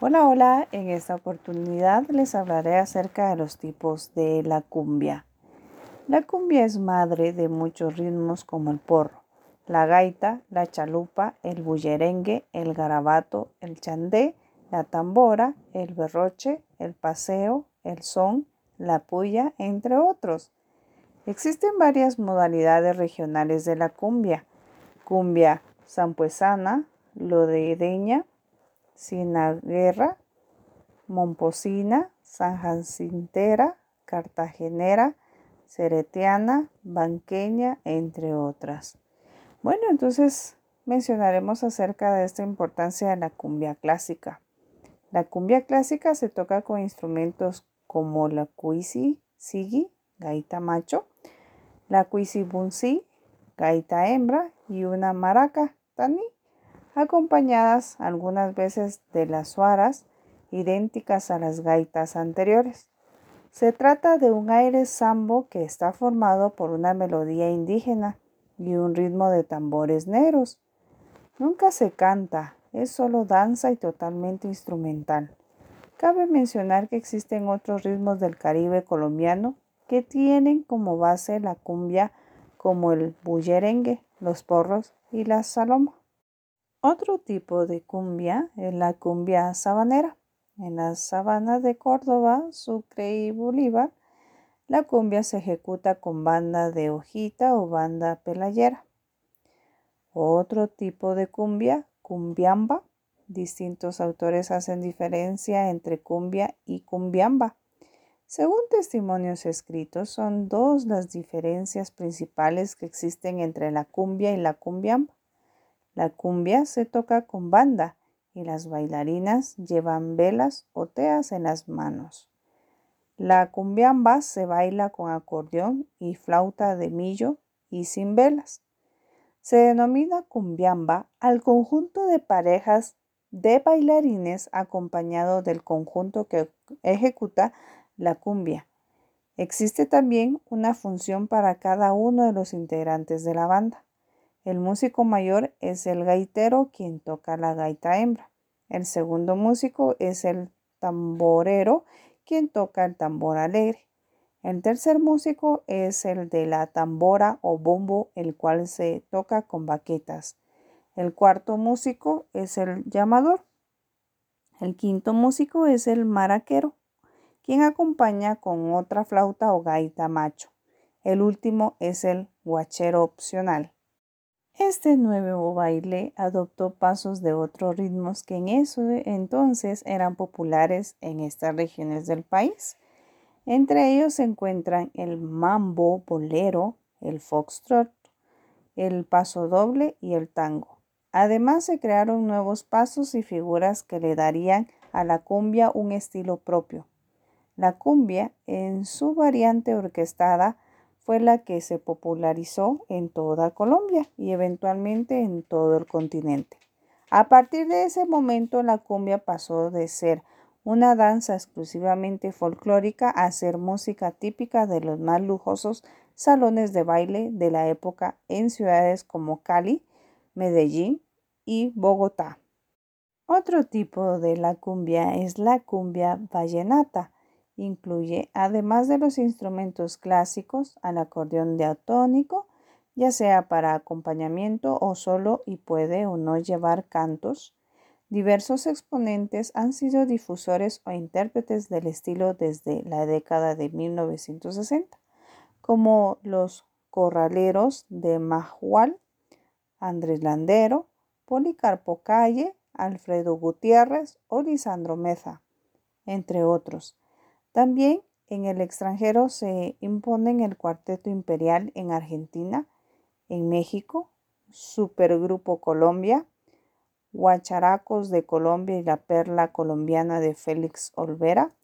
Hola, hola, en esta oportunidad les hablaré acerca de los tipos de la cumbia. La cumbia es madre de muchos ritmos como el porro, la gaita, la chalupa, el bullerengue, el garabato, el chandé, la tambora, el berroche, el paseo, el son, la puya, entre otros. Existen varias modalidades regionales de la cumbia. Cumbia sampuesana, lodedeña, Sinaguerra, Momposina, San Jacintera, Cartagenera, Ceretiana, Banqueña, entre otras. Bueno, entonces mencionaremos acerca de esta importancia de la cumbia clásica. La cumbia clásica se toca con instrumentos como la cuisi, sigi, gaita macho, la cuisi bunsi, gaita hembra y una maraca, tani acompañadas algunas veces de las suaras idénticas a las gaitas anteriores. Se trata de un aire sambo que está formado por una melodía indígena y un ritmo de tambores negros. Nunca se canta, es solo danza y totalmente instrumental. Cabe mencionar que existen otros ritmos del Caribe colombiano que tienen como base la cumbia como el bullerengue, los porros y la saloma. Otro tipo de cumbia es la cumbia sabanera. En las sabanas de Córdoba, Sucre y Bolívar, la cumbia se ejecuta con banda de hojita o banda pelayera. Otro tipo de cumbia, cumbiamba. Distintos autores hacen diferencia entre cumbia y cumbiamba. Según testimonios escritos, son dos las diferencias principales que existen entre la cumbia y la cumbiamba. La cumbia se toca con banda y las bailarinas llevan velas o teas en las manos. La cumbiamba se baila con acordeón y flauta de millo y sin velas. Se denomina cumbiamba al conjunto de parejas de bailarines acompañado del conjunto que ejecuta la cumbia. Existe también una función para cada uno de los integrantes de la banda. El músico mayor es el gaitero quien toca la gaita hembra. El segundo músico es el tamborero quien toca el tambor alegre. El tercer músico es el de la tambora o bombo, el cual se toca con baquetas. El cuarto músico es el llamador. El quinto músico es el maraquero, quien acompaña con otra flauta o gaita macho. El último es el guachero opcional. Este nuevo baile adoptó pasos de otros ritmos que en eso entonces eran populares en estas regiones del país. Entre ellos se encuentran el mambo, bolero, el foxtrot, el paso doble y el tango. Además se crearon nuevos pasos y figuras que le darían a la cumbia un estilo propio. La cumbia, en su variante orquestada, fue la que se popularizó en toda Colombia y eventualmente en todo el continente. A partir de ese momento la cumbia pasó de ser una danza exclusivamente folclórica a ser música típica de los más lujosos salones de baile de la época en ciudades como Cali, Medellín y Bogotá. Otro tipo de la cumbia es la cumbia vallenata, Incluye, además de los instrumentos clásicos, al acordeón diatónico, ya sea para acompañamiento o solo y puede o no llevar cantos. Diversos exponentes han sido difusores o intérpretes del estilo desde la década de 1960, como los corraleros de Majual, Andrés Landero, Policarpo Calle, Alfredo Gutiérrez o Lisandro Meza, entre otros también en el extranjero se imponen el Cuarteto Imperial en Argentina, en México, Supergrupo Colombia, Guacharacos de Colombia y la Perla Colombiana de Félix Olvera,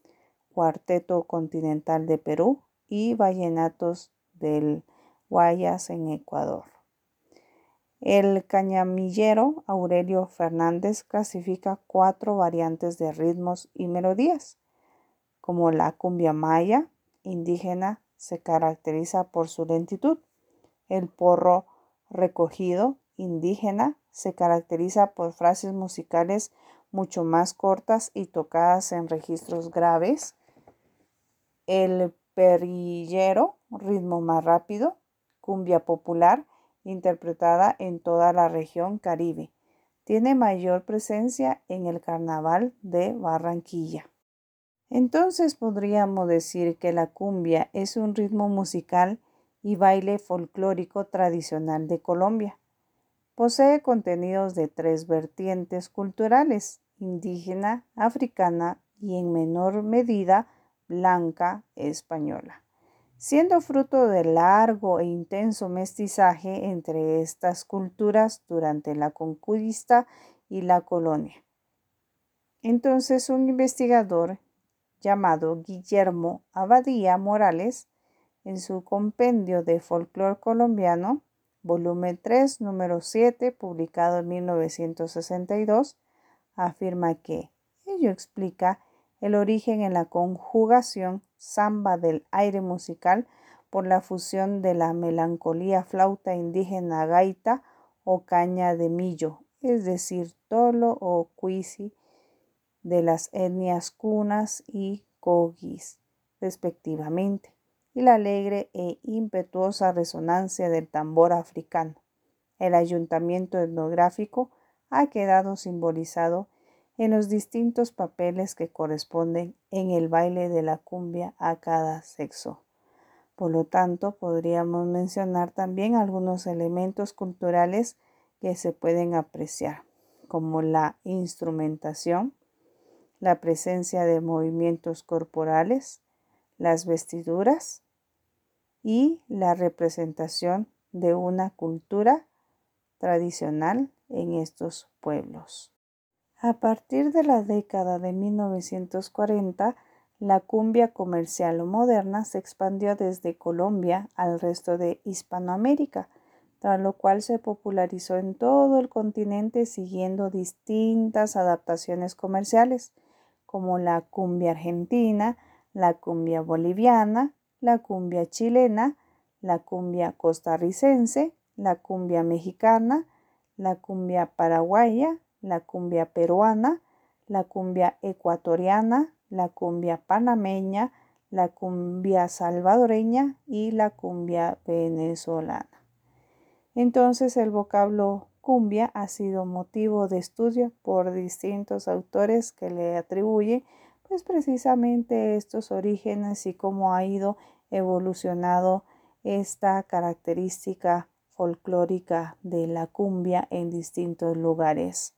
Cuarteto Continental de Perú y Vallenatos del Guayas en Ecuador. El cañamillero Aurelio Fernández clasifica cuatro variantes de ritmos y melodías como la cumbia maya indígena se caracteriza por su lentitud. El porro recogido indígena se caracteriza por frases musicales mucho más cortas y tocadas en registros graves. El perillero, ritmo más rápido, cumbia popular, interpretada en toda la región caribe. Tiene mayor presencia en el carnaval de Barranquilla. Entonces podríamos decir que la cumbia es un ritmo musical y baile folclórico tradicional de Colombia. Posee contenidos de tres vertientes culturales, indígena, africana y en menor medida blanca española, siendo fruto del largo e intenso mestizaje entre estas culturas durante la conquista y la colonia. Entonces un investigador llamado Guillermo Abadía Morales, en su compendio de folclore colombiano, volumen 3, número 7, publicado en 1962, afirma que ello explica el origen en la conjugación samba del aire musical por la fusión de la melancolía flauta indígena gaita o caña de millo, es decir, tolo o cuisi de las etnias cunas y cogis, respectivamente, y la alegre e impetuosa resonancia del tambor africano. El ayuntamiento etnográfico ha quedado simbolizado en los distintos papeles que corresponden en el baile de la cumbia a cada sexo. Por lo tanto, podríamos mencionar también algunos elementos culturales que se pueden apreciar, como la instrumentación, la presencia de movimientos corporales, las vestiduras y la representación de una cultura tradicional en estos pueblos. A partir de la década de 1940, la cumbia comercial moderna se expandió desde Colombia al resto de Hispanoamérica, tras lo cual se popularizó en todo el continente siguiendo distintas adaptaciones comerciales como la cumbia argentina, la cumbia boliviana, la cumbia chilena, la cumbia costarricense, la cumbia mexicana, la cumbia paraguaya, la cumbia peruana, la cumbia ecuatoriana, la cumbia panameña, la cumbia salvadoreña y la cumbia venezolana. Entonces el vocablo cumbia ha sido motivo de estudio por distintos autores que le atribuyen pues precisamente estos orígenes y cómo ha ido evolucionado esta característica folclórica de la cumbia en distintos lugares.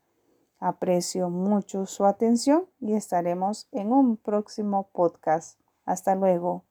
Aprecio mucho su atención y estaremos en un próximo podcast. Hasta luego.